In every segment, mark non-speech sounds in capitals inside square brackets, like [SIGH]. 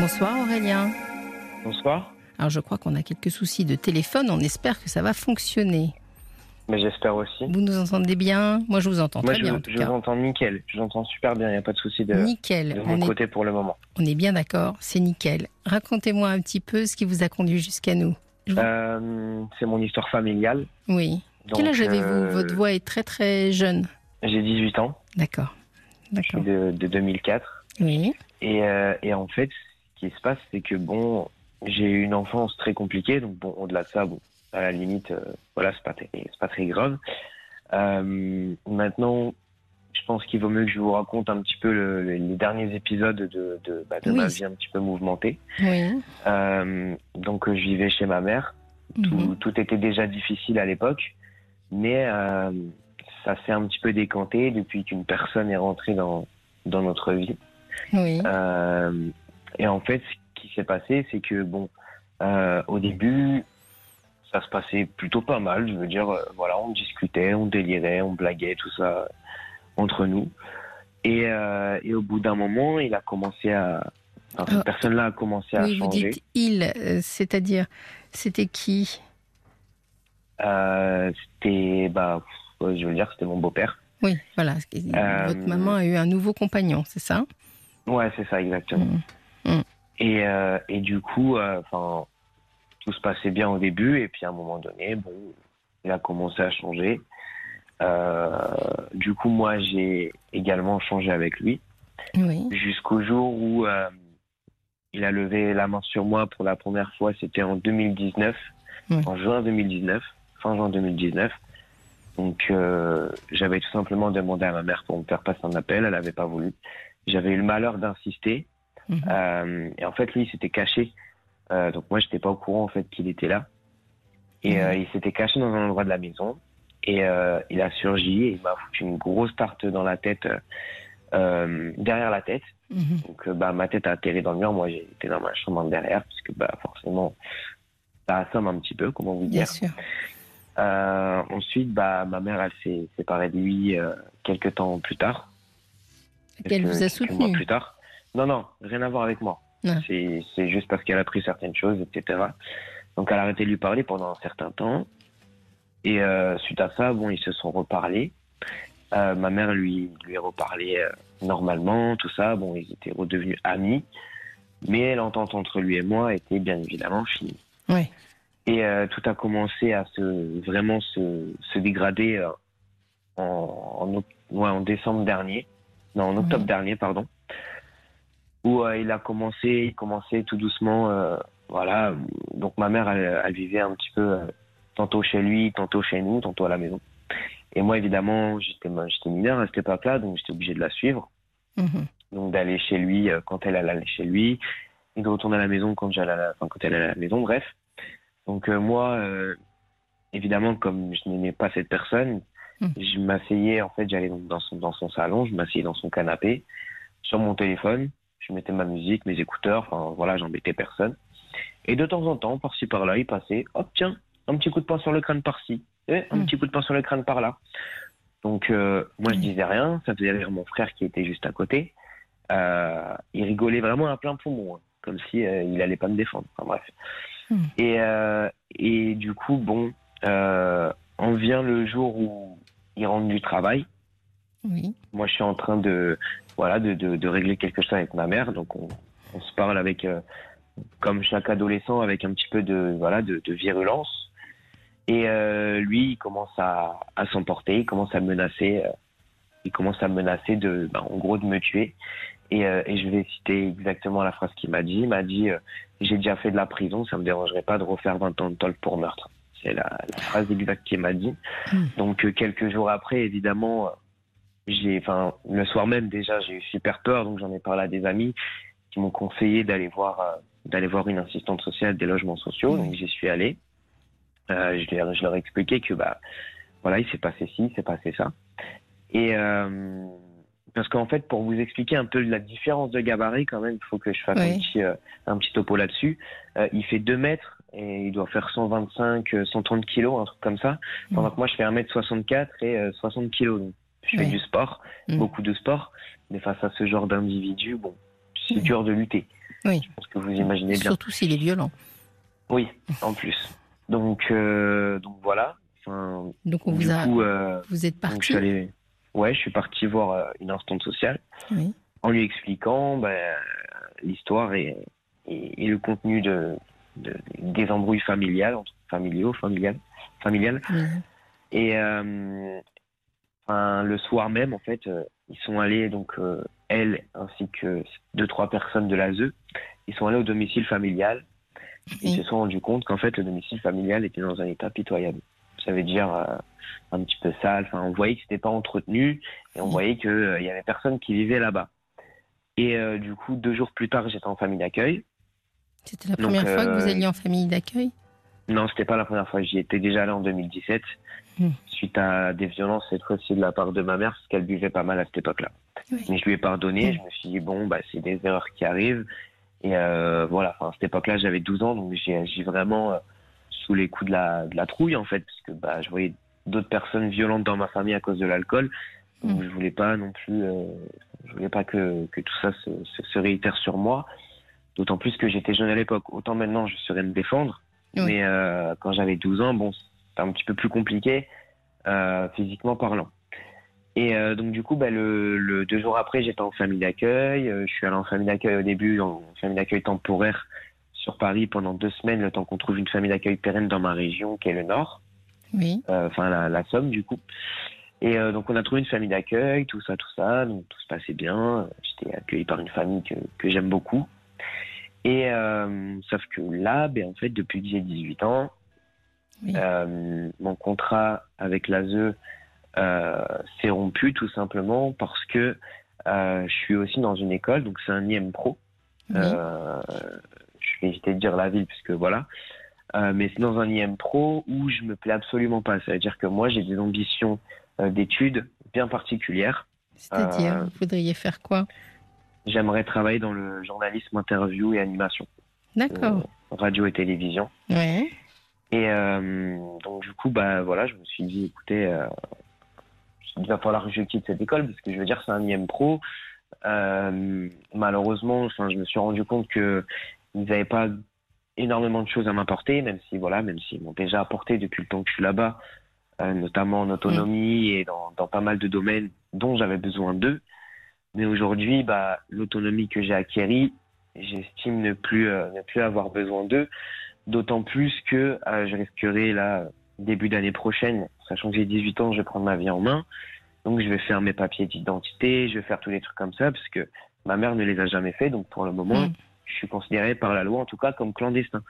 Bonsoir Aurélien. Bonsoir. Alors je crois qu'on a quelques soucis de téléphone, on espère que ça va fonctionner. Mais j'espère aussi. Vous nous entendez bien? Moi je vous entends Moi, très je, bien en tout je cas. vous entends nickel. Je vous entends super bien. Il n'y a pas de souci de, Nickel, de on mon est, côté pour le moment. on est bien d'accord, c'est nickel. Racontez-moi un petit peu ce qui vous a conduit jusqu'à nous. Vous- Euh, c'est mon histoire familiale. Oui. Donc, Quel âge avez-vous? euh, Votre voix est très très jeune. J'ai 18 ans. D'accord. Je suis D'accord. de, de 2004. Oui. Et, euh, et en fait, qui se passe, c'est que bon, j'ai eu une enfance très compliquée. Donc bon, au-delà de ça, bon, à la limite, euh, voilà, c'est pas, très- c'est pas très grave. Euh, maintenant, je pense qu'il vaut mieux que je vous raconte un petit peu le- le- les derniers épisodes de, de, bah, de Oui. ma vie un petit peu mouvementée. Oui. Euh, donc je vivais chez ma mère. Tout, Mhm. tout était déjà difficile à l'époque, mais ça s'est un petit peu décanté depuis qu'une personne est rentrée dans, dans notre vie. Oui. Euh, et en fait, ce qui s'est passé, c'est que bon, euh, au début, ça se passait plutôt pas mal. Je veux dire, euh, voilà, on discutait, on délirait, on blaguait, tout ça entre nous. Et, euh, et au bout d'un moment, il a commencé à, enfin, cette personne-là a commencé à Oui, vous changer. dites il, c'est-à-dire, c'était qui? C'était, bah, je veux dire, c'était mon beau-père. Oui, voilà. Votre maman a eu un nouveau compagnon, c'est ça? Ouais, c'est ça, exactement. Mm. Et, euh, et du coup, euh, enfin, tout se passait bien au début, et puis à un moment donné, bon, il a commencé à changer. Euh, du coup, moi, j'ai également changé avec lui, Oui. jusqu'au jour où il a levé la main sur moi pour la première fois. C'était en 2019, Oui. en juin 2019, fin juin 2019. Donc, euh, j'avais tout simplement demandé à ma mère pour me faire passer un appel. Elle n'avait pas voulu. J'avais eu le malheur d'insister. Mhm. Euh, et en fait, lui, il s'était caché. Euh, donc moi, j'étais pas au courant en fait qu'il était là. Et Mhm. euh, il s'était caché dans un endroit de la maison. Et il a surgi et il m'a foutu une grosse tarte dans la tête, derrière la tête. Mhm. Donc bah ma tête a atterri dans le mur. Moi, j'étais dans ma chambre derrière parce que bah forcément, ça assomme un petit peu, comment vous Bien dire. sûr. Euh, ensuite, bah ma mère, elle s'est séparée de lui euh, quelques temps plus tard. Et elle quelques- vous a quelques mois soutenu. plus tard. Non, non, rien à voir avec moi. C'est c'est juste parce qu'elle a pris certaines choses, etc. Donc elle a arrêté de lui parler pendant un certain temps. Et euh, suite à ça, bon, ils se sont reparlés. Euh, ma mère lui lui a reparlé euh, normalement, tout ça. Bon, ils étaient redevenus amis. Mais l'entente entre lui et moi était bien évidemment finie. Oui. Et euh, tout a commencé à se vraiment se, se dégrader euh, en, en, ouais, en décembre dernier, non en octobre dernier pardon, où euh, il a commencé, il commençait tout doucement, euh, voilà. Donc ma mère elle, elle vivait un petit peu euh, tantôt chez lui, tantôt chez nous, tantôt à la maison. Et moi évidemment j'étais mineur à cette époque-là, donc j'étais obligé de la suivre Mhm. donc d'aller chez lui quand elle allait chez lui et de retourner à la maison quand j'allais à la, enfin, quand elle allait à la maison bref donc moi évidemment comme je n'aimais pas cette personne Mm. je m'asseyais en fait j'allais dans son dans son salon je m'asseyais dans son canapé sur mon téléphone je mettais ma musique mes écouteurs enfin voilà j'embêtais personne et de temps en temps par-ci par-là il passait hop tiens un petit coup de poing sur le crâne par-ci et un Mm. petit coup de poing sur le crâne par-là donc euh, moi je Mm. disais rien, ça faisait rire mon frère qui était juste à côté. Euh, il rigolait vraiment à plein poumon, hein, comme si euh, il allait pas me défendre. Enfin bref. Mm. Et euh, et du coup bon, on vient le jour où il rentre du travail. Oui. Moi je suis en train de voilà de, de, de régler quelque chose avec ma mère, donc on, on se parle avec euh, comme chaque adolescent avec un petit peu de voilà de, de virulence. Et euh, lui, il commence à, à s'emporter, il commence à menacer, euh, il commence à me menacer de, ben, en gros, de me tuer. Et, et je vais citer exactement la phrase qu'il m'a dit. Il m'a dit J'ai déjà fait de la prison, ça me dérangerait pas de refaire 20 ans de tôle pour meurtre. C'est la, la phrase exacte qu'il m'a dit. Mm. Donc quelques jours après, évidemment, j'ai, enfin, le soir même déjà, j'ai eu super peur, donc j'en ai parlé à des amis qui m'ont conseillé d'aller voir, euh, d'aller voir une assistante sociale des logements sociaux. Donc j'y suis allé. Euh, je, leur, je leur ai expliqué que bah voilà, il s'est passé ci, il s'est passé ça. Et euh, parce qu'en fait, pour vous expliquer un peu la différence de gabarit, quand même, il faut que je fasse Oui. un petit euh, un petit topo là-dessus. Il fait 2 mètres et il doit faire 125, euh, 130 kilos, un truc comme ça. Pendant que moi, je fais 1m64 et euh, 60 kilos. Donc, je fais du sport, Mm. beaucoup de sport. Mais face à ce genre d'individu, bon, c'est Oui. dur de lutter. Oui. Je pense que vous imaginez bien. Surtout s'il est violent. Oui, en plus. Donc, euh, donc voilà. Enfin, donc on vous a. Euh, vous êtes parti. Je allé, ouais, je suis parti voir euh, une instante sociale oui. en lui expliquant ben, l'histoire et, et, le contenu de, des embrouilles familiales, familiaux, familiales, familiales. Et enfin, le soir même, en fait, ils sont allés donc elle ainsi que deux trois personnes de l'ASE, ils sont allés au domicile familial ils se sont rendus compte qu'en fait, le domicile familial était dans un état pitoyable. Ça veut dire euh, un petit peu sale. Enfin, on voyait que c'était pas entretenu et on voyait qu'il euh, y avait personne qui vivait là-bas. Et euh, du coup, deux jours plus tard, j'étais en famille d'accueil. C'était la première fois que vous alliez en famille d'accueil? Non, c'était pas la première fois. J'y étais déjà allé en 2017, hmm. suite à des violences cette fois-ci de la part de ma mère, parce qu'elle buvait pas mal à cette époque-là. Mais je lui ai pardonné. Hmm. Je me suis dit bon, bah c'est des erreurs qui arrivent. Et euh, voilà, enfin, à cette époque-là, j'avais 12 ans, donc j'ai agi vraiment euh, sous les coups de la, de la trouille, en fait, parce que bah, je voyais d'autres personnes violentes dans ma famille à cause de l'alcool. Donc, mm. je voulais pas non plus, euh, je voulais pas que, que tout ça se, se, réitère sur moi. D'autant plus que j'étais jeune à l'époque. Autant maintenant, je saurais me défendre. Mais euh, quand j'avais 12 ans, bon, un petit peu plus compliqué, euh, physiquement parlant. Et euh, donc du coup, bah, le, le, deux jours après, j'étais en famille d'accueil. Euh, je suis allé en famille d'accueil au début, en famille d'accueil temporaire sur Paris pendant deux semaines, le temps qu'on trouve une famille d'accueil pérenne dans ma région, qui est le Nord. Oui. Euh, enfin, la, la, Somme, du coup. Et donc on a trouvé une famille d'accueil, tout ça, tout ça. Donc tout se passait bien. J'étais accueilli par une famille que, que j'aime beaucoup. Et sauf que là, ben, en fait, depuis que j'ai 18 ans, oui. mon contrat avec l'ASE euh, c'est rompu tout simplement parce que euh, je suis aussi dans une école, donc c'est un IM Pro. Euh, je vais éviter de dire la ville puisque voilà. mais c'est dans un IM Pro où je me plais absolument pas. Ça veut dire que moi j'ai des ambitions d'études bien particulières. C'est-à-dire, vous voudriez faire quoi? J'aimerais travailler dans le journalisme, interview et animation. D'accord. radio et télévision. Ouais. Et donc du coup, bah voilà, je me suis dit, écoutez, il va falloir que je quitte cette école parce que je veux dire c'est un IM pro. Euh, malheureusement, enfin, je me suis rendu compte que ils n'avaient pas énormément de choses à m'apporter, même si voilà, même s'ils m'ont déjà apporté depuis le temps que je suis là-bas, euh, notamment en autonomie et dans, dans, pas mal de domaines dont j'avais besoin d'eux. Mais aujourd'hui, bah, l'autonomie que j'ai acquérie, j'estime ne plus euh, ne plus avoir besoin d'eux, d'autant plus que euh, je risquerai là début d'année prochaine, sachant que j'ai 18 ans, je vais prendre ma vie en main. Donc je vais faire mes papiers d'identité, je vais faire tous les trucs comme ça, parce que ma mère ne les a jamais fait. Donc pour le moment, mm. je suis considéré par la loi, en tout cas, comme clandestin.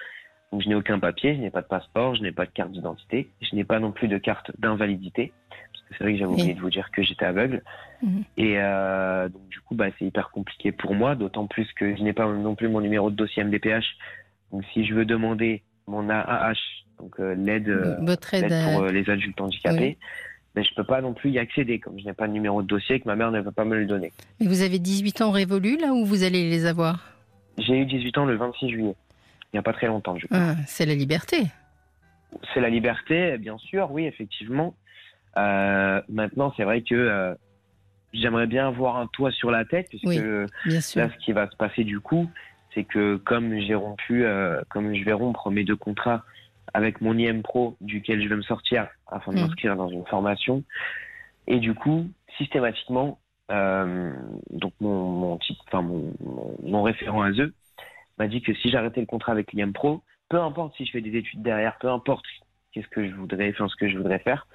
Donc je n'ai aucun papier, je n'ai pas de passeport, je n'ai pas de carte d'identité, je n'ai pas non plus de carte d'invalidité. Parce que c'est vrai que j'avais oublié de vous dire que j'étais aveugle. Mm. Et euh, donc du coup, bah, c'est hyper compliqué pour moi, d'autant plus que je n'ai pas non plus mon numéro de dossier MDPH. Donc si je veux demander mon AAH donc euh, l'aide, euh, pour euh, les adultes handicapés. Mais je peux pas non plus y accéder, comme je n'ai pas de numéro de dossier et que ma mère ne veut pas me le donner. Mais vous avez 18 ans révolus là où vous allez les avoir? J'ai eu 18 ans le 26 juillet. Il n'y a pas très longtemps, je ah, c'est la liberté. C'est la liberté, bien sûr, oui, effectivement. maintenant, c'est vrai que j'aimerais bien avoir un toit sur la tête, puisque là, ce qui va se passer du coup, c'est que comme j'ai rompu, comme je vais rompre mes deux contrats avec mon IM Pro duquel je vais me sortir afin de mm. m'inscrire dans une formation. Et du coup, systématiquement, euh, donc mon, mon, enfin mon, mon, référent ASE m'a dit que si j'arrêtais le contrat avec l'IM Pro, peu importe si je fais des études derrière, peu importe qu'est-ce que je voudrais, enfin ce que je voudrais faire,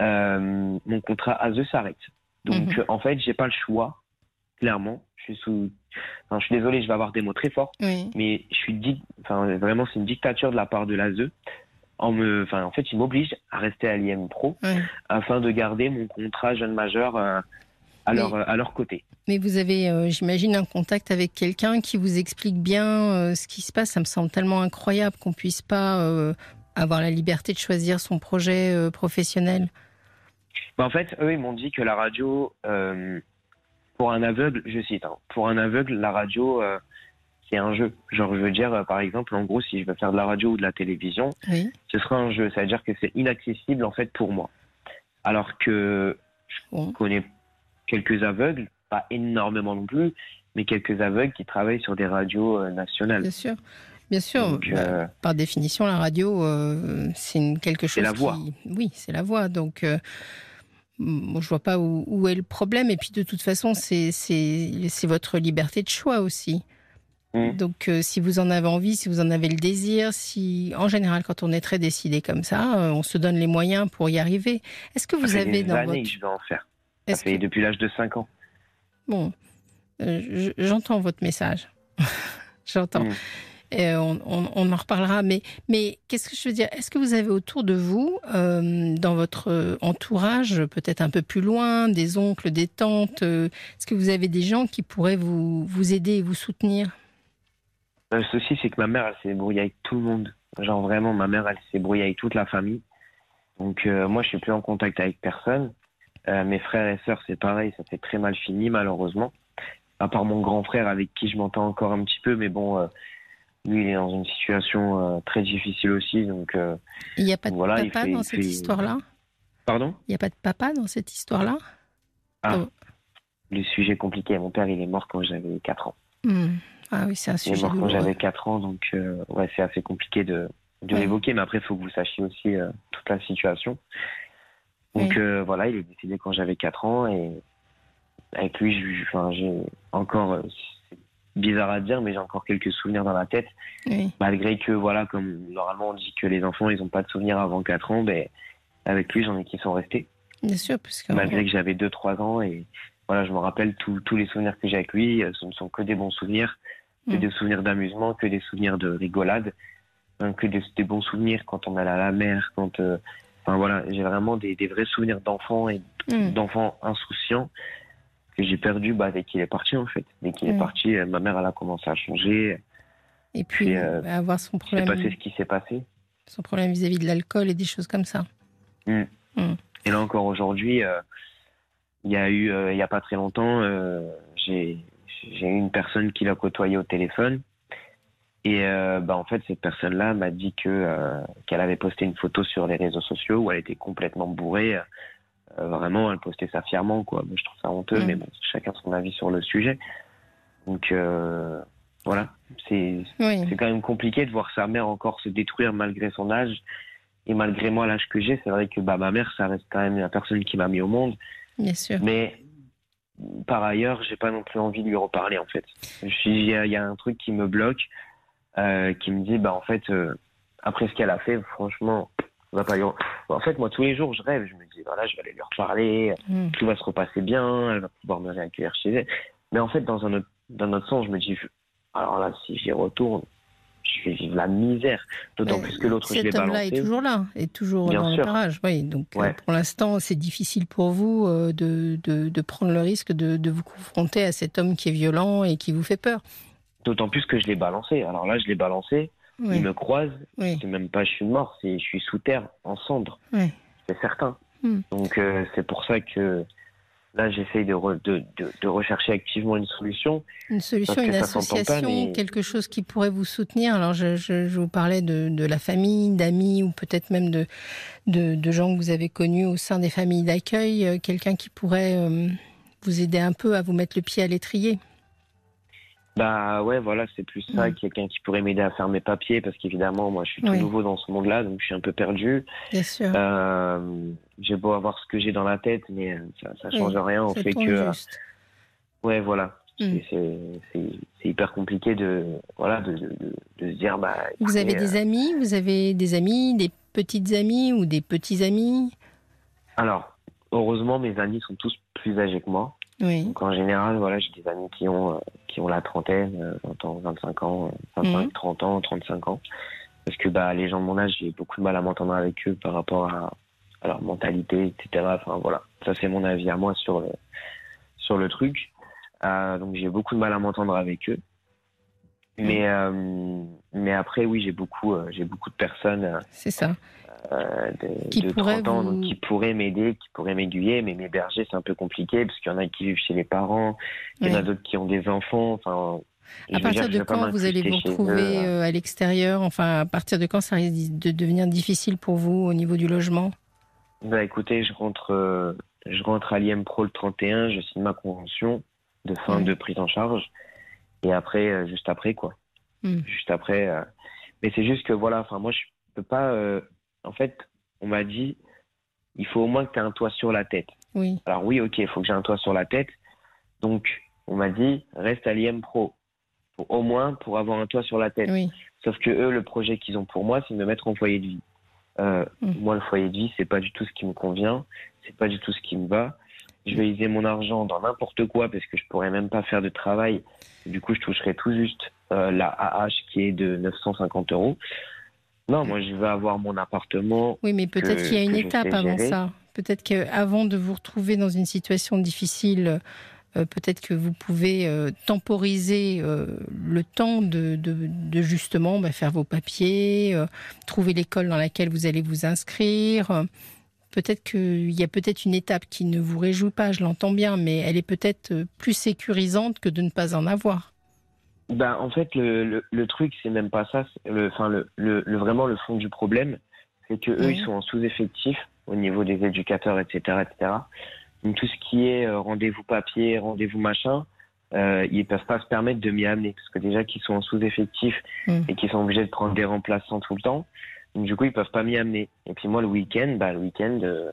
euh, mon contrat ASE s'arrête. Donc mm-hmm. en fait, j'ai pas le choix, clairement. Je suis sous je suis désolé, je vais avoir des mots très forts, mais je suis dit, enfin, vraiment, c'est une dictature de la part de l'ASE. En me, enfin, en fait, il m'oblige à rester à l'IM Pro afin de garder mon contrat jeune majeur euh, à, leur, à leur côté. Mais vous avez, euh, j'imagine, un contact avec quelqu'un qui vous explique bien euh, ce qui se passe. Ça me semble tellement incroyable qu'on puisse pas avoir la liberté de choisir son projet professionnel. Bah, en fait, eux, ils m'ont dit que la radio, pour un aveugle, je cite, hein, pour un aveugle, la radio, euh, c'est un jeu. Genre, je veux dire, euh, par exemple, en gros, si je veux faire de la radio ou de la télévision, ce sera un jeu. Ça veut dire que c'est inaccessible, en fait, pour moi. Alors que je connais quelques aveugles, pas énormément non plus, mais quelques aveugles qui travaillent sur des radios euh, nationales. Bien sûr. Bien sûr, Donc, bah, euh, par définition, la radio, euh, c'est quelque chose. la voix. qui- Oui, c'est la voix. Donc, euh, moi, je vois pas où, où est le problème. Et puis, de toute façon, c'est votre liberté de choix aussi. Mm. Donc, euh, si vous en avez envie, si vous en avez le désir, si, en général, quand on est très décidé comme ça, euh, on se donne les moyens pour y arriver. Est-ce que vous ça fait avez des dans années votre je vais en faire. Ça fait que- depuis l'âge de 5 ans. Bon, euh, je- j'entends votre message. [LAUGHS] j'entends. Mm. On, en reparlera. Mais, mais qu'est-ce que je veux dire? Est-ce que vous avez autour de vous, euh, dans votre entourage, peut-être un peu plus loin, des oncles, des tantes euh, Est-ce que vous avez des gens qui pourraient vous, vous aider et vous soutenir? Le souci, c'est que ma mère, elle s'est débrouillée avec tout le monde. Genre vraiment, ma mère, elle s'est brouillée avec toute la famille. Donc euh, moi, je suis plus en contact avec personne. Mes frères et sœurs, c'est pareil, ça s'est très mal fini, malheureusement. À part mon grand frère, avec qui je m'entends encore un petit peu, mais bon, lui, il est dans une situation euh, très difficile aussi. Donc, euh, Il n'y a pas de Voilà, papa fait- dans cette fait- histoire-là? Pardon? Il n'y a pas de papa dans cette histoire-là? Ah, Oh. le sujet est compliqué. Mon père, il est mort quand j'avais 4 ans. Hmm. Ah oui, c'est un Il est sujet mort quand j'avais 4 ans, donc euh, ouais, c'est assez compliqué de, de l'évoquer. Mais après, il faut que vous sachiez aussi euh, toute la situation. Donc Oui. euh, voilà, il est décédé quand j'avais 4 ans et avec lui, enfin, j'ai encore, bizarre à dire, mais j'ai encore quelques souvenirs dans la tête. Oui. Malgré que, voilà, comme normalement on dit que les enfants, ils n'ont pas de souvenirs avant 4 ans, ben, avec lui, j'en ai qui sont restés. Bien sûr, parce que Malgré que j'avais 2-3 ans et voilà, je me rappelle tous tous les souvenirs que j'ai avec lui, euh, ce ne sont que des bons souvenirs, que Mm. des souvenirs d'amusement, que des souvenirs de rigolade, hein, que des, des bons souvenirs quand on allait à la mer, quand, euh, enfin voilà, j'ai vraiment des, des vrais souvenirs d'enfants et Hmm. d'enfants insouciants que j'ai perdu bah, dès qu'il est parti en fait. Dès qu'il Mm. est parti, euh, ma mère elle a commencé à changer. Et puis, euh, euh, avoir son problème, passé ce qui s'est passé. son problème vis-à-vis de l'alcool et des choses comme ça. Et là encore aujourd'hui, euh, il y a eu, euh, il y a pas très longtemps, euh, j'ai eu une personne qui l'a côtoyé au téléphone. Et euh, bah, en fait, cette personne-là m'a dit que euh, qu'elle avait posté une photo sur les réseaux sociaux où elle était complètement bourrée. Euh, vraiment, elle postait ça fièrement, quoi. Moi, je trouve ça honteux, Mm. mais bon, chacun son avis sur le sujet. Donc euh, voilà, c'est Oui, quand même compliqué de voir sa mère encore se détruire malgré son âge et malgré moi l'âge que j'ai. C'est vrai que bah, ma mère, ça reste quand même la personne qui m'a mis au monde. bien sûr. Mais par ailleurs, j'ai pas non plus envie de lui reparler en fait. Il y, a- il y a un truc qui me bloque, euh, qui me dit bah en fait après ce qu'elle a fait, franchement, on va pas lui. re- En fait, moi tous les jours, je rêve, je me dis voilà, je vais aller lui reparler, Hmm. tout va se repasser bien, elle va pouvoir me réaccueillir chez elle. Mais en fait, dans un autre, dans autre sens, je me dis je- alors là, si j'y retourne, je vais vivre la misère. D'autant plus que l'autre, je l'ai Cet homme-là est toujours là, est toujours Bien dans sûr. le parage. Oui, donc euh, pour l'instant, c'est difficile pour vous euh, de, de, de prendre le risque de, de vous confronter à cet homme qui est violent et qui vous fait peur. D'autant plus que je l'ai balancé. Alors là, je l'ai balancé, Oui, il me croise, oui, c'est même pas je suis mort, c'est je suis sous terre, en cendres. c'est certain. Hmm. Donc euh, c'est pour ça que là j'essaye de, re- de, de, de rechercher activement une solution. Une solution, une pas, association, mais- quelque chose qui pourrait vous soutenir. Alors, je, je- je vous parlais de, de la famille, d'amis ou peut-être même de gens que vous avez connus au sein des familles d'accueil. euh, Quelqu'un qui pourrait euh, vous aider un peu à vous mettre le pied à l'étrier. Bah ouais, voilà, c'est plus ça, Hmm. quelqu'un qui pourrait m'aider à faire mes papiers, parce qu'évidemment, moi je suis tout Oui. nouveau dans ce monde-là, donc je suis un peu perdu. Bien sûr. Euh, j'ai beau avoir ce que j'ai dans la tête, mais euh, ça, ça change rien au fait que... euh, juste. Ouais, voilà. Hmm. C'est- hyper compliqué de, voilà, de, de, de- de se dire... Bah, Vous avez des amis Vous avez des amis, des petites amies ou des petits amis? Alors, heureusement, mes amis sont tous plus âgés que moi. Oui. Donc en général, voilà, j'ai des amis qui ont, euh, qui ont la trentaine, euh, 20 ans, 25 ans, euh, 25, Mhm. 30 ans, 35 ans. Parce que bah, les gens de mon âge, j'ai beaucoup de mal à m'entendre avec eux par rapport à, à leur mentalité, etc. Enfin voilà, ça c'est mon avis à moi sur le, sur le truc. Euh, donc j'ai beaucoup de mal à m'entendre avec eux. Mais, euh, mais après, oui, j'ai beaucoup, euh, j'ai beaucoup de personnes euh, C'est ça. euh, de, Qui de pourraient 30 ans vous- donc qui pourraient m'aider, qui pourraient m'aiguiller, mais m'héberger, c'est un peu compliqué parce qu'il y en a qui vivent chez les parents, il y en a d'autres qui ont des enfants. Enfin, À partir dire, de quand vous allez vous retrouver eux, euh, à l'extérieur? Enfin, à partir de quand ça risque de devenir difficile pour vous au niveau du logement? Bah écoutez, je rentre, euh, je rentre à l'IM Pro le 31, je signe ma convention. de fin de prise en charge. Et après, euh, juste après, quoi. Mm. Juste après. euh, Mais c'est juste que voilà, enfin, moi, je peux pas. euh, En fait, on m'a dit, il faut au moins que tu aies un toit sur la tête. Oui. Alors oui, ok, il faut que j'ai un toit sur la tête. Donc, on m'a dit, reste à l'IM Pro. Pour- au moins pour avoir un toit sur la tête. Oui. Sauf que eux, le projet qu'ils ont pour moi, c'est de me mettre en foyer de vie. Euh, Mm. Moi, le foyer de vie, c'est pas du tout ce qui me convient, c'est pas du tout ce qui me va. Je vais user mon argent dans n'importe quoi parce que je pourrais même pas faire de travail. Du coup, je toucherai tout juste euh, la AH qui est de 950 euros. Non, moi, je veux avoir mon appartement. Oui, mais peut-être qu'il y a une étape avant ça. Peut-être qu'avant de vous retrouver dans une situation difficile, euh, peut-être que vous pouvez euh, temporiser euh, le temps de, de- de justement bah, faire vos papiers, trouver l'école dans laquelle vous allez vous inscrire. Peut-être qu'il y a peut-être une étape qui ne vous réjouit pas, je l'entends bien, mais elle est peut-être plus sécurisante que de ne pas en avoir. Ben, en fait, le, le, le truc, c'est même pas ça. Le, enfin, le, le, le- vraiment, le fond du problème, c'est que eux, Mhm. ils sont en sous-effectif au niveau des éducateurs, etc., etc. Donc, tout ce qui est euh, rendez-vous papier, rendez-vous machin, euh, ils peuvent pas se permettre de m'y amener parce que déjà qu'ils sont en sous-effectif Mhm. et qu'ils sont obligés de prendre des remplaçants tout le temps. Donc, du coup, ils peuvent pas m'y amener. Et puis moi, le week-end, bah, le week-end, euh,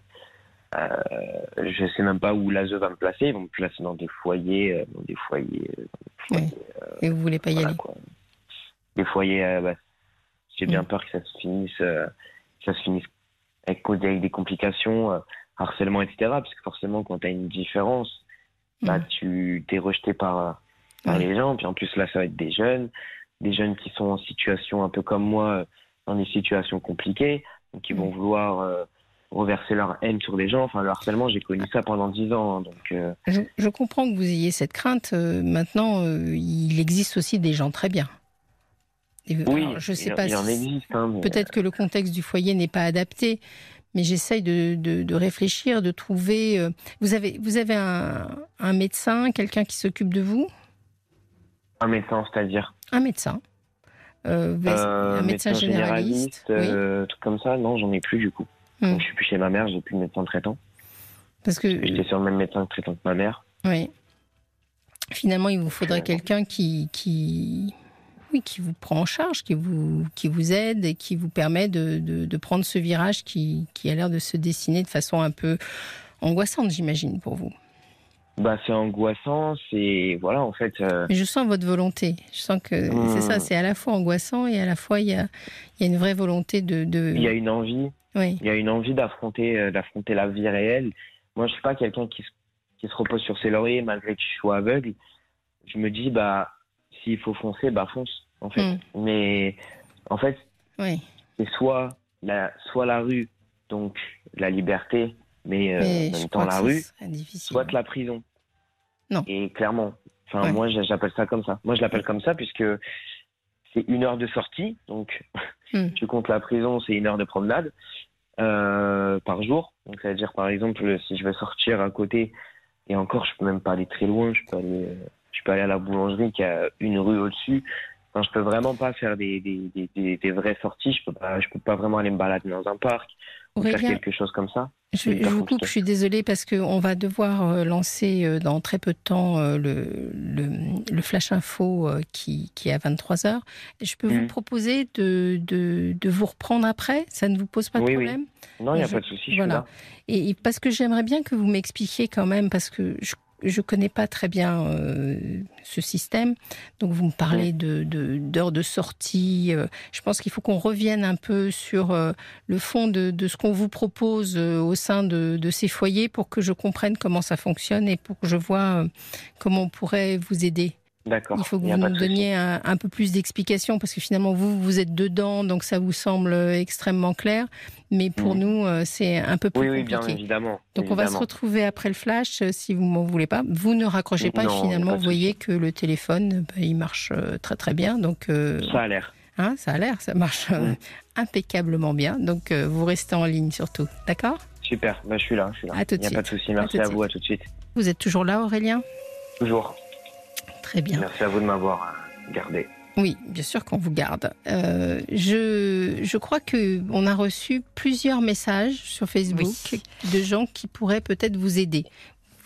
je sais même pas où l'ASE va me placer. Ils vont me placer dans des foyers, euh, dans des foyers, euh, dans des Oui. foyers, Et vous voulez pas y voilà, aller. quoi. Des foyers, euh, bah, j'ai bien Mm. peur que ça se finisse, euh, que ça se finisse avec, avec des complications, euh, harcèlement, etc. Parce que forcément, quand tu as une différence, bah, Mm. tu t'es rejeté par, euh, par les gens. Puis en plus, là, ça va être des jeunes, des jeunes qui sont en situation un peu comme moi, euh, dans des situations compliquées, donc ils vont Mm. vouloir euh, reverser leur haine sur les gens. Enfin, le harcèlement, j'ai connu ça pendant dix ans. hein, donc, euh, Je, je comprends que vous ayez cette crainte. euh, maintenant, euh, il existe aussi des gens très bien. Et, oui, alors, je sais il, pas il en existe. Hein, mais, Peut-être que le contexte du foyer n'est pas adapté, mais j'essaye de, de- de réfléchir, de trouver. euh, vous avez, vous avez un, un médecin, quelqu'un qui s'occupe de vous? Un médecin, c'est-à-dire? Un médecin Un médecin généraliste, oui. euh, truc comme ça? Non, j'en ai plus du coup. Hmm. Donc, je suis plus chez ma mère, j'ai plus de médecin traitant. Parce que, J'étais sur le même médecin traitant que ma mère. oui. Finalement, il vous faudrait quelqu'un qui, qui, oui, qui vous prend en charge, qui vous, qui vous aide et qui vous permet de, de- de prendre ce virage qui, qui a l'air de se dessiner de façon un peu angoissante, j'imagine, pour vous. Bah, c'est angoissant, c'est voilà, en fait. euh, Mais je sens votre volonté. Je sens que Hmm. c'est ça, c'est à la fois angoissant et à la fois il y a, il y a une vraie volonté de. de... il y a une envie, Oui, il y a une envie d'affronter, euh, d'affronter la vie réelle. Moi, je suis pas quelqu'un qui se, qui se repose sur ses lauriers malgré que je sois aveugle. Je me dis, bah, s'il faut foncer, bah, fonce, en fait. Hmm. Mais, en fait, oui. c'est soit la, soit la rue, donc la liberté, mais, euh, Mais en même temps la rue, soit la prison. Non. Et clairement, enfin Ouais. moi j'a- j'appelle ça comme ça. Moi je l'appelle comme ça puisque c'est une heure de sortie, donc [LAUGHS] Hmm. tu comptes la prison, c'est une heure de promenade euh, par jour. Donc ça veut dire par exemple si je veux sortir à côté et encore je peux même pas aller très loin, je peux aller, euh, je peux aller à la boulangerie qui a une rue au-dessus. Enfin, je peux vraiment pas faire des, des, des, vraies sorties. Je peux pas, je peux pas vraiment aller me balader dans un parc ou faire quelque chose comme ça. je, vous coupe, je suis désolée parce qu'on va devoir euh, lancer euh, dans très peu de temps euh, le, le, le Flash Info qui, qui est à 23h. Je peux vous Mhm. proposer de, de, de vous reprendre après? Ça ne vous pose pas de Oui, oui. problème? Non, il y a Je- pas de souci. voilà. là. Et, et parce que j'aimerais bien que vous m'expliquiez quand même, parce que je je connais pas très bien euh, ce système. Donc vous me parlez de d'heures de, sortie. euh, je pense qu'il faut qu'on revienne un peu sur euh, le fond de, de ce qu'on vous propose euh, au sein de, de ces foyers pour que je comprenne comment ça fonctionne et pour que je vois comment on pourrait vous aider. D'accord. Il faut que vous nous donniez un, un peu plus d'explications parce que finalement vous vous êtes dedans donc ça vous semble extrêmement clair mais pour Mhm. nous euh, c'est un peu plus Oui, oui, compliqué. bien évidemment. Donc on va se retrouver après le flash euh, si vous m'en voulez pas. Vous ne raccrochez pas Non, et finalement pas vous voyez que le téléphone bah, il marche euh, très très bien donc euh, Ça a l'air. hein, ça a l'air ça marche euh, Mm. impeccablement bien donc euh, vous restez en ligne surtout d'accord? Super. Bah, je suis là. Je suis là. À tout de Il n'y a pas de souci. Merci de à, vous. À tout de suite. Vous êtes toujours là Aurélien? Toujours. Très bien. Merci à vous de m'avoir euh, gardé. Oui, bien sûr qu'on vous garde. Euh, je, je crois que on a reçu plusieurs messages sur Facebook Oui. de gens qui pourraient peut-être vous aider.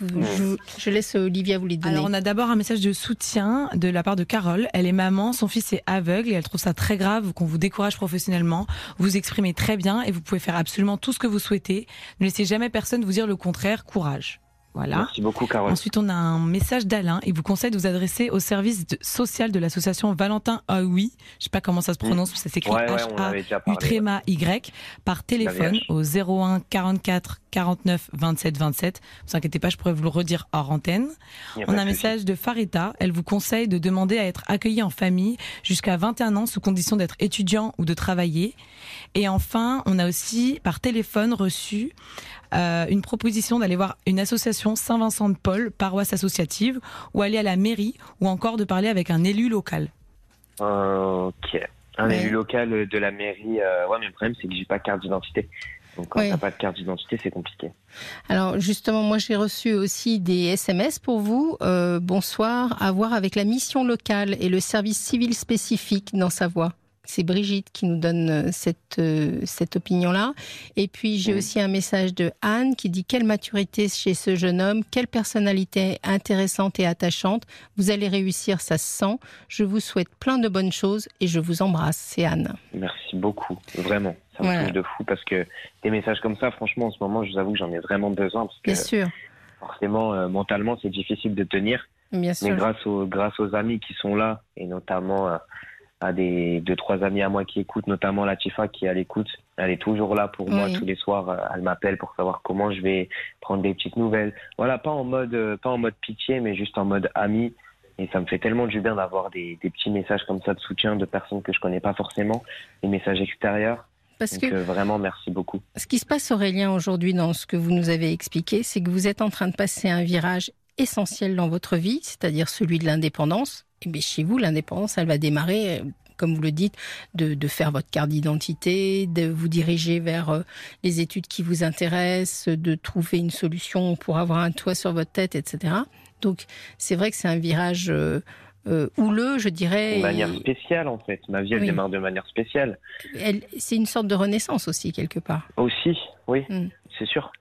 je, laisse Olivia vous les donner. Alors, on a d'abord un message de soutien de la part de Carole. Elle est maman, son fils est aveugle et elle trouve ça très grave qu'on vous décourage professionnellement. Vous exprimez très bien et vous pouvez faire absolument tout ce que vous souhaitez. Ne laissez jamais personne vous dire le contraire. Courage. Voilà. Merci beaucoup, Carole. Ensuite, on a un message d'Alain. Il vous conseille de vous adresser au service social de l'association Valentin Aoui. Je sais pas comment ça se prononce, mais ça s'écrit H-A-U Y par téléphone au 01 44 49 27 27. Vous inquiétez pas, je pourrais vous le redire hors antenne. On a un message de Farita. Elle vous conseille de demander à être accueilli en famille jusqu'à 21 ans sous condition d'être étudiant ou de travailler. Et enfin, on a aussi par téléphone reçu euh, une proposition d'aller voir une association Saint-Vincent de Paul, paroisse associative, ou aller à la mairie, ou encore de parler avec un élu local. ok. Un élu local de la mairie. Euh, ouais, mais le problème, c'est que j'ai pas carte d'identité. Donc quand oui. pas de carte d'identité, c'est compliqué. Alors justement, moi j'ai reçu aussi des SMS pour vous. Euh, bonsoir, à voir avec la mission locale et le service civil spécifique dans Savoie c'est Brigitte qui nous donne euh, cette, euh, cette opinion-là. Et puis j'ai aussi un message de Anne qui dit quelle maturité chez ce jeune homme, quelle personnalité intéressante et attachante. Vous allez réussir, ça se sent. Je vous souhaite plein de bonnes choses et je vous embrasse. C'est Anne. Merci beaucoup, vraiment. Ça me touche de fou parce que des messages comme ça, franchement, en ce moment, je vous avoue que j'en ai vraiment besoin parce que Bien sûr. forcément, euh, mentalement, c'est difficile de tenir. Bien sûr. Mais grâce aux, grâce aux amis qui sont là et notamment à des deux trois amis à moi qui écoutent, notamment Latifa qui est à l'écoute. Elle est toujours là pour moi tous les soirs. Euh, elle m'appelle pour savoir comment je vais prendre des petites nouvelles. Voilà, pas en mode euh, pas en mode pitié, mais juste en mode ami. Et ça me fait tellement du bien d'avoir des, des petits messages comme ça de soutien de personnes que je connais pas forcément, des messages extérieurs. Parce Donc, que euh, vraiment, merci beaucoup. Ce qui se passe, Aurélien, aujourd'hui, dans ce que vous nous avez expliqué, c'est que vous êtes en train de passer un virage essentiel dans votre vie, c'est-à-dire celui de l'indépendance et bien chez vous, l'indépendance, elle va démarrer, euh, comme vous le dites, de, de faire votre carte d'identité, de vous diriger vers euh, les études qui vous intéressent, de trouver une solution pour avoir un toit sur votre tête, etc. Donc c'est vrai que c'est un virage euh, euh, houleux, je dirais. De manière spéciale, en fait. Ma vie, elle démarre de manière spéciale. C'est une sorte de renaissance aussi, quelque part. Aussi, oui, mm. c'est sûr.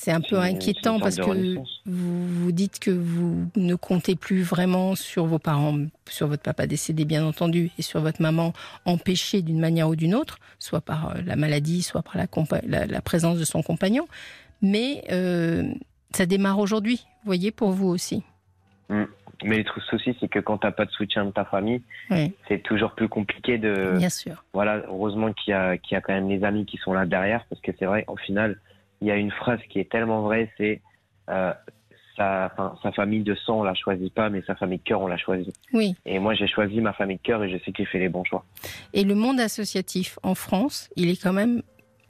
C'est un peu inquiétant parce que vous, vous dites que vous ne comptez plus vraiment sur vos parents, sur votre papa décédé bien entendu, et sur votre maman empêchée d'une manière ou d'une autre, soit par euh, la maladie, soit par la, la, présence de son compagnon. Mais euh, ça démarre aujourd'hui, vous voyez, pour vous aussi. Mm. Mais le souci, c'est que quand tu n'as pas de soutien de ta famille, c'est toujours plus compliqué de. Bien sûr. Voilà, heureusement qu'il y, a, qu'il y a quand même les amis qui sont là derrière, parce que c'est vrai, au final, il y a une phrase qui est tellement vraie, c'est euh, sa, sa famille de sang, on la choisit pas, mais sa famille de cœur, on l'a choisit. Oui. Et moi, j'ai choisi ma famille de cœur et je sais qu'il fait les bons choix. Et le monde associatif en France, il est quand même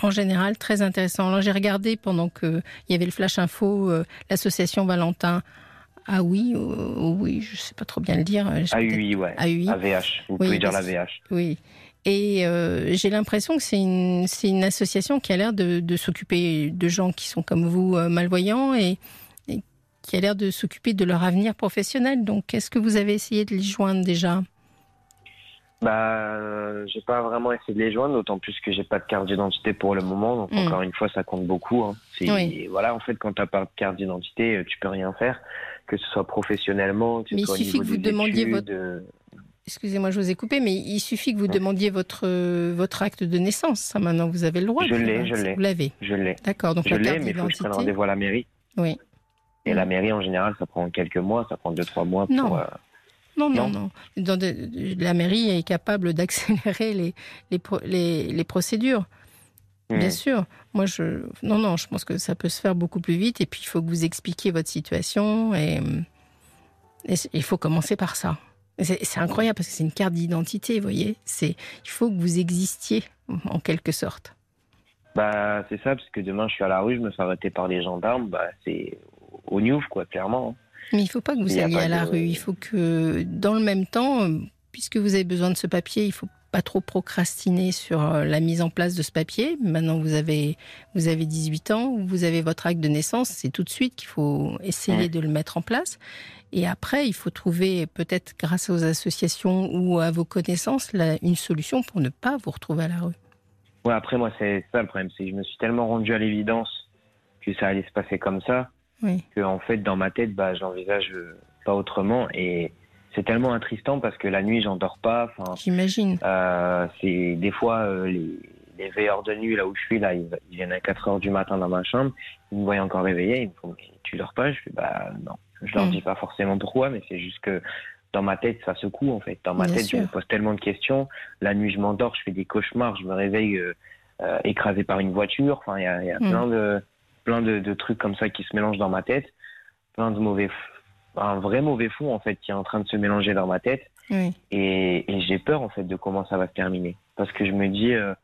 en général très intéressant. Alors j'ai regardé pendant que il y avait le flash info, euh, l'association Valentin. Ah oui, oh, oui, je sais pas trop bien le dire. AUI, ouais. AUI. AVH. Vous pouvez dire la VH. Oui. Et euh, j'ai l'impression que c'est une, une, association qui a l'air de, de s'occuper de gens qui sont comme vous euh, malvoyants et, et, qui a l'air de s'occuper de leur avenir professionnel. Donc, est-ce que vous avez essayé de les joindre déjà? Bah, euh, j'ai pas vraiment essayé de les joindre, d'autant plus que j'ai pas de carte d'identité pour le moment. Donc mm. encore une fois, ça compte beaucoup. Hein. Oui. Voilà, en fait, quand t'as pas de carte d'identité, tu peux rien faire, que ce soit professionnellement, que ce Mais soit il suffit que vous demandiez votre Excusez-moi, je vous ai coupé, mais il suffit que vous demandiez votre, votre acte de naissance. Ça, maintenant, vous avez le droit. Je l'ai, je l'ai. Vous l'avez. Je l'ai. D'accord. Donc je la l'ai, mais il faut que je prenne d'identité. rendez-vous à la mairie. Oui. Et la mairie, en général, ça prend quelques mois, ça prend deux, trois mois Non. pour. euh, Non, non, Non. non. Dans de- la mairie est capable d'accélérer les, les, pro- les, les procédures. Bien sûr. Moi, je. Non, non, je pense que ça peut se faire beaucoup plus vite. Et puis, il faut que vous expliquiez votre situation. Et, il faut commencer par ça. C'est incroyable parce que c'est une carte d'identité, vous voyez. C'est, il faut que vous existiez, en quelque sorte. Bah, c'est ça, parce que demain, je suis à la rue, je me fais arrêter par les gendarmes, bah, c'est au news, quoi, clairement. Mais il ne faut pas que vous Il alliez à la de- rue. Il faut que, dans le même temps, euh, puisque vous avez besoin de ce papier, il faut pas trop procrastiner sur euh, la mise en place de ce papier. Maintenant, vous avez, vous avez 18 ans, vous avez votre acte de naissance, c'est tout de suite qu'il faut essayer Ouais. de le mettre en place. Et après, il faut trouver, peut-être grâce aux associations ou à vos connaissances, la- une solution pour ne pas vous retrouver à la rue. Ouais, après, moi, c'est ça le problème, c'est que je me suis tellement rendu à l'évidence que ça allait se passer comme ça, que en fait dans ma tête, bah, j'envisage pas autrement et c'est tellement attristant parce que la nuit j'endors pas. J'imagine. Euh, c'est des fois euh, les, les, veilleurs de nuit là où je suis là, ils, viennent à 4 heures du matin dans ma chambre, ils me voient encore réveillé, ils me font tu dors pas? Je fais bah non, je leur hmm. dis pas forcément pourquoi, mais c'est juste que dans ma tête ça secoue en fait. Dans ma tête je me pose tellement de questions. La nuit je m'endors, je fais des cauchemars, je me réveille euh, euh écrasé par une voiture. Enfin il y a, y a hmm. plein de plein de, de trucs comme ça qui se mélangent dans ma tête, plein de mauvais un vrai mauvais fond en fait qui est en train de se mélanger dans ma tête. Et, j'ai peur en fait de comment ça va se terminer. Parce que je me dis, euh,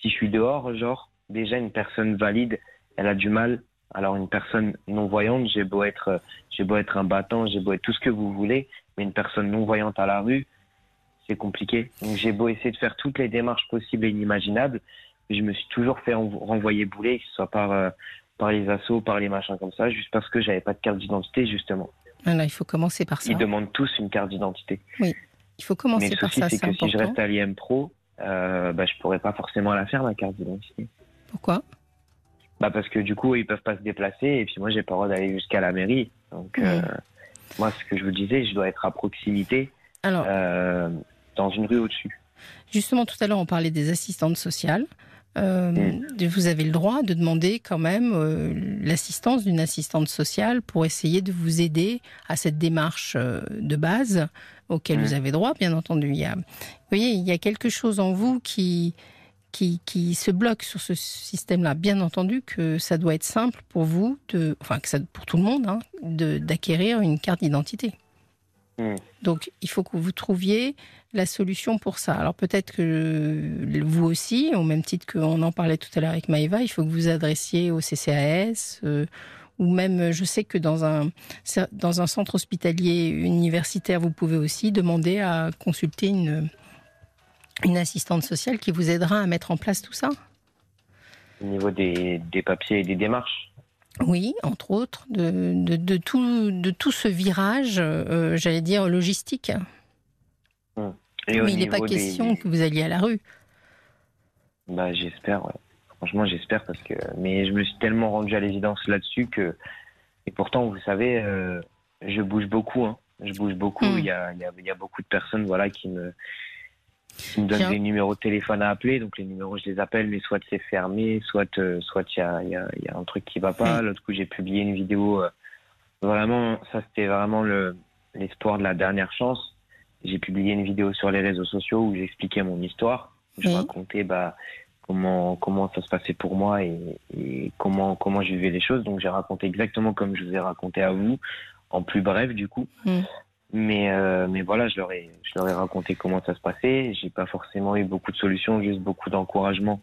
si je suis dehors, genre, déjà une personne valide, elle a du mal. Alors une personne non voyante, j'ai beau être, j'ai beau être un battant, j'ai beau être tout ce que vous voulez, mais une personne non voyante à la rue, c'est compliqué. Donc j'ai beau essayer de faire toutes les démarches possibles et inimaginables, je me suis toujours fait renvoyer bouler, que ce soit par euh, par les assos, par les machins comme ça, juste parce que j'avais pas de carte d'identité, justement. Voilà, il faut commencer par ça. Ils demandent tous une carte d'identité. Oui, il faut commencer par ça. c'est que si je reste à l'IM Pro, euh, bah, je pourrais pas forcément la faire, ma carte d'identité. Pourquoi? Bah Parce que du coup, ils peuvent pas se déplacer, et puis moi, j'ai pas le droit d'aller jusqu'à la mairie. Donc, euh, moi, ce que je vous disais, je dois être à proximité, Alors, euh, dans une rue au-dessus. Justement, tout à l'heure, on parlait des assistantes sociales. Euh, mm. vous avez le droit de demander quand même euh, l'assistance d'une assistante sociale pour essayer de vous aider à cette démarche euh, de base auquel mm. vous avez droit, bien entendu. Il y a, vous voyez, il y a quelque chose en vous qui, qui, qui se bloque sur ce système-là. Bien entendu que ça doit être simple pour vous, de, enfin que ça, pour tout le monde, hein, d'acquérir une carte d'identité. Mm. Donc, il faut que vous trouviez la solution pour ça. Alors, peut-être que vous aussi, au même titre qu'on en parlait tout à l'heure avec Maëva, il faut que vous adressiez au CCAS, euh, ou même, je sais que dans un, dans un centre hospitalier universitaire, vous pouvez aussi demander à consulter une, une assistante sociale qui vous aidera à mettre en place tout ça. Au niveau des, des papiers et des démarches oui, entre autres, de, de, tout, de tout ce virage, euh, j'allais dire, logistique. Hum. Mais il n'est pas question que vous alliez à la rue. Bah, j'espère, Franchement, j'espère parce que. Mais je me suis tellement rendu à l'évidence là-dessus que. Et pourtant, vous savez, euh, je bouge beaucoup. Hein. Je bouge beaucoup. Hum. Il y, a, il y, a, beaucoup de personnes voilà, qui me, qui me donne des numéros de téléphone à appeler. Donc les numéros, je les appelle, mais soit c'est fermé, soit euh, soit il y a, y, a, y a, un truc qui va pas. L'autre coup, j'ai publié une vidéo. Euh, vraiment, ça c'était vraiment le l'espoir de la dernière chance. J'ai publié une vidéo sur les réseaux sociaux où j'expliquais mon histoire. Je racontais bah comment comment ça se passait pour moi et, et comment comment je vivais les choses. Donc j'ai raconté exactement comme je vous ai raconté à vous, en plus bref du coup. Mais, euh, mais voilà, je leur, ai, je leur ai raconté comment ça se passait. J'ai pas forcément eu beaucoup de solutions, juste beaucoup d'encouragement.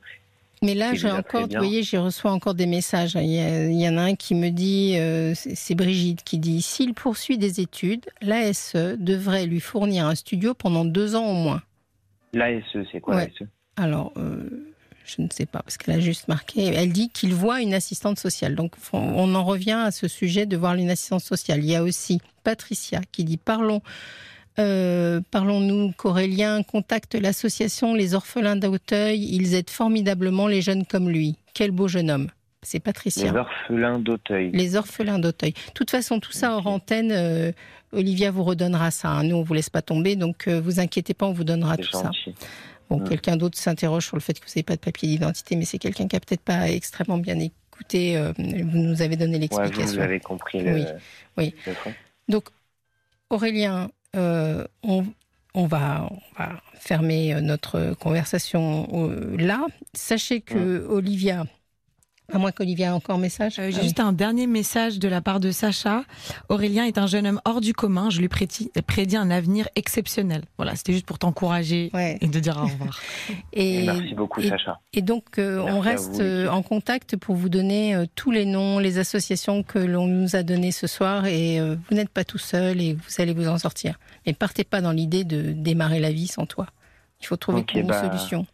Mais là, j'ai encore, vous voyez, j'ai reçu encore des messages. Il y, en a un qui me dit, euh, c'est Brigitte qui dit, s'il poursuit des études, l'ASE devrait lui fournir un studio pendant deux ans au moins. L'ASE, c'est quoi l'ASE? Alors, euh, je ne sais pas, parce qu'elle a juste marqué. Elle dit qu'il voit une assistante sociale. Donc, on en revient à ce sujet de voir une assistante sociale. Il y a aussi Patricia qui dit parlons. Euh, parlons-nous qu'Aurélien contacte l'association Les Orphelins d'Auteuil. Ils aident formidablement les jeunes comme lui. Quel beau jeune homme. C'est Patricia. Les Orphelins d'Auteuil. Les Orphelins d'Auteuil. De toute façon, tout ça hors antenne, euh, Olivia vous redonnera ça. Hein. Nous, on vous laisse pas tomber, donc euh, vous inquiétez pas, on vous donnera tout ça. Bon, quelqu'un d'autre s'interroge sur le fait que vous n'avez pas de papier d'identité, mais c'est quelqu'un qui a peut-être pas extrêmement bien écouté. Euh, vous nous avez donné l'explication. vous avez compris. Le... Oui. oui. Donc, Aurélien, euh, on, on, va, on, va, fermer notre conversation euh, là. Sachez que. Olivia à moins qu'Olivia ait encore un message. Euh, j'ai juste un dernier message de la part de Sacha. Aurélien est un jeune homme hors du commun. Je lui prédis, prédis un avenir exceptionnel. Voilà, c'était juste pour t'encourager et de dire au revoir. [LAUGHS] et, Merci beaucoup, Sacha. Et donc, euh, on reste euh, en contact pour vous donner tous les noms, les associations que l'on nous a données ce soir. Et vous n'êtes pas tout seul et vous allez vous en sortir. Mais partez pas dans l'idée de démarrer la vie sans toi. Il faut trouver une bah, solution.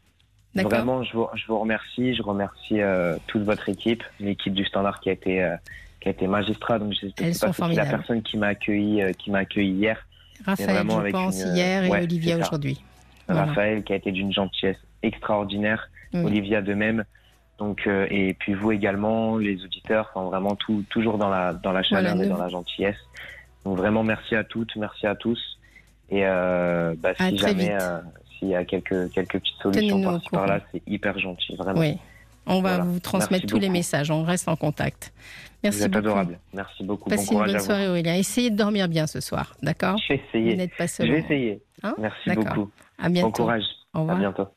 Vraiment, je vous, je vous, remercie. Je remercie euh, toute votre équipe, l'équipe du Standard qui a été euh, qui a été magistrat. Donc, je sais pas la personne qui m'a accueilli euh, qui m'a accueilli hier. Raphaël, je pense hier et Olivia aujourd'hui. Raphaël qui a été d'une gentillesse extraordinaire. Olivia de même. Donc, et puis vous également, les auditeurs, sont vraiment tout, toujours dans la, dans la chaleur et dans la gentillesse. Donc vraiment merci à toutes, merci à tous. Et bah, si jamais s'il y a quelques, quelques petites solutions par, par là, c'est hyper gentil, vraiment. Oui. On va vous transmettre tous les messages, on reste en contact. Merci vous êtes beaucoup. adorable. Merci beaucoup. Passez une bonne soirée, Aurélien. Essayez de dormir bien ce soir, d'accord Je vais essayer. Vous n'êtes pas seul. Je vais essayer. Hein Merci beaucoup. À bientôt. Bon courage. Au revoir. À bientôt.